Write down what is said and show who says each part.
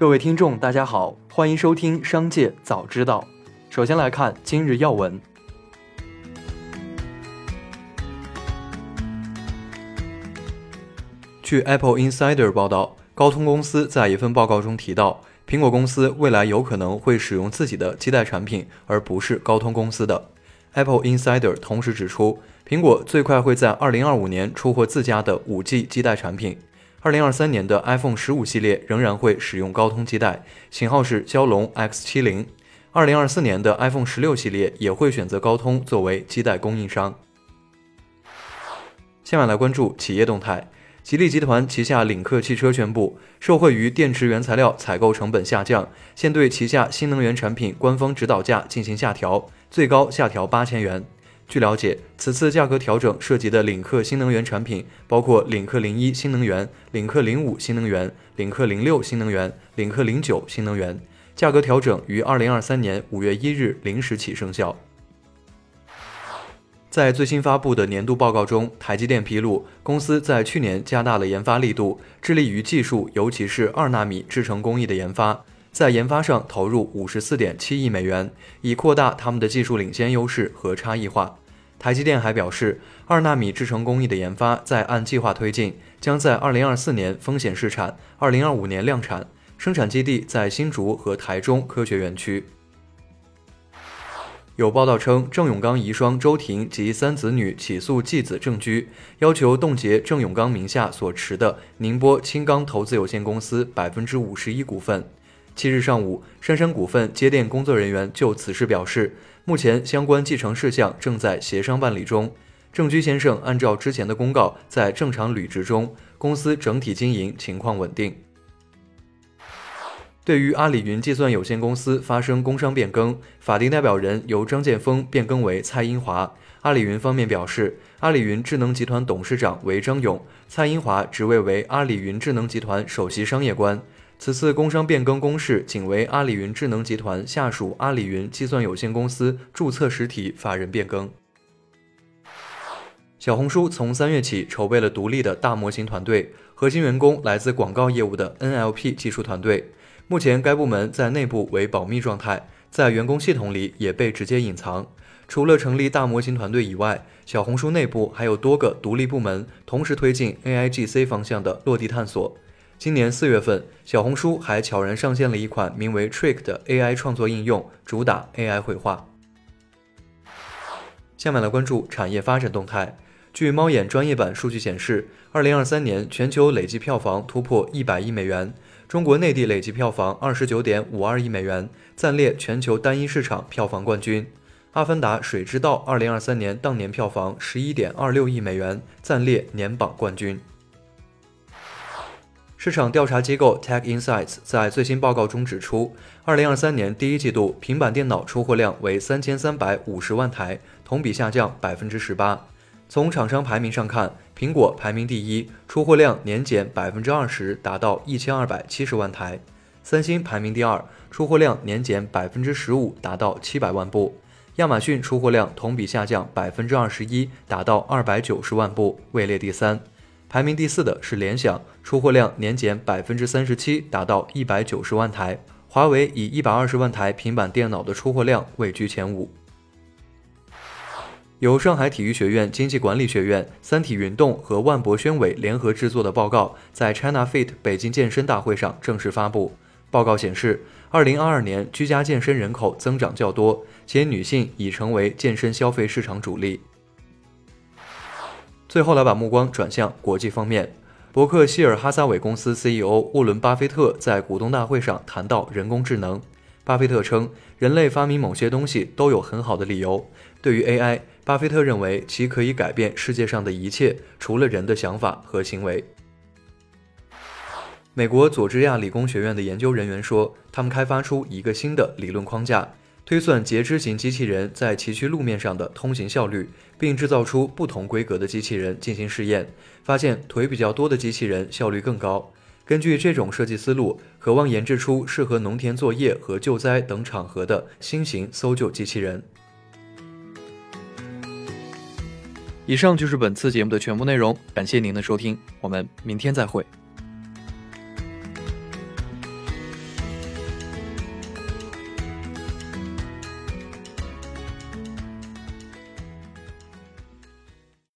Speaker 1: 各位听众，大家好，欢迎收听《商界早知道》。首先来看今日要闻。据 Apple Insider 报道，高通公司在一份报告中提到，苹果公司未来有可能会使用自己的基带产品，而不是高通公司的。Apple Insider 同时指出，苹果最快会在2025年出货自家的 5G 基带产品。2023年的 iPhone 15系列仍然会使用高通基带，型号是骁龙 X70。2024年的 iPhone 16系列也会选择高通作为基带供应商。下面来关注企业动态。吉利集团旗下领克汽车宣布，受惠于电池原材料采购成本下降，现对旗下新能源产品官方指导价进行下调，最高下调八千元。据了解，此次价格调整涉及的领克新能源产品包括领克零一新能源、领克零五新能源、领克零六新能源、领克零九新能源。价格调整于二零二三年五月一日零时起生效。在最新发布的年度报告中，台积电披露，公司在去年加大了研发力度，致力于技术，尤其是二纳米制程工艺的研发，在研发上投入五十四点七亿美元，以扩大他们的技术领先优势和差异化。台积电还表示，二纳米制程工艺的研发在按计划推进，将在二零二四年风险试产，二零二五年量产，生产基地在新竹和台中科学园区。有报道称，郑永刚遗孀周婷及三子女起诉继子郑居，要求冻结郑永刚名下所持的宁波青钢投资有限公司百分之五十一股份。七日上午，杉杉股份接电工作人员就此事表示，目前相关继承事项正在协商办理中。郑居先生按照之前的公告，在正常履职中，公司整体经营情况稳定。对于阿里云计算有限公司发生工商变更，法定代表人由张建峰变更为蔡英华。阿里云方面表示，阿里云智能集团董事长为张勇，蔡英华职位为阿里云智能集团首席商业官。此次工商变更公示仅为阿里云智能集团下属阿里云计算有限公司注册实体法人变更。小红书从三月起筹备了独立的大模型团队，核心员工来自广告业务的 NLP 技术团队。目前，该部门在内部为保密状态，在员工系统里也被直接隐藏。除了成立大模型团队以外，小红书内部还有多个独立部门同时推进 AIGC 方向的落地探索。今年四月份，小红书还悄然上线了一款名为 Trick 的 AI 创作应用，主打 AI 绘画。下面来关注产业发展动态。据猫眼专业版数据显示，二零二三年全球累计票房突破一百亿美元。中国内地累计票房二十九点五二亿美元，暂列全球单一市场票房冠军。《阿凡达：水之道》二零二三年当年票房十一点二六亿美元，暂列年榜冠军。市场调查机构 Tech Insights 在最新报告中指出，二零二三年第一季度平板电脑出货量为三千三百五十万台，同比下降百分之十八。从厂商排名上看，苹果排名第一，出货量年减百分之二十，达到一千二百七十万台；三星排名第二，出货量年减百分之十五，达到七百万部；亚马逊出货量同比下降百分之二十一，达到二百九十万部，位列第三。排名第四的是联想，出货量年减百分之三十七，达到一百九十万台；华为以一百二十万台平板电脑的出货量位居前五。由上海体育学院经济管理学院、三体运动和万博宣委联合制作的报告，在 China Fit 北京健身大会上正式发布。报告显示，2022年居家健身人口增长较多，且女性已成为健身消费市场主力。最后来把目光转向国际方面，伯克希尔哈撒韦公司 CEO 沃伦·巴菲特在股东大会上谈到人工智能。巴菲特称，人类发明某些东西都有很好的理由。对于 AI，巴菲特认为其可以改变世界上的一切，除了人的想法和行为。美国佐治亚理工学院的研究人员说，他们开发出一个新的理论框架，推算截肢型机器人在崎岖路面上的通行效率，并制造出不同规格的机器人进行试验，发现腿比较多的机器人效率更高。根据这种设计思路，渴望研制出适合农田作业和救灾等场合的新型搜救机器人。以上就是本次节目的全部内容，感谢您的收听，我们明天再会。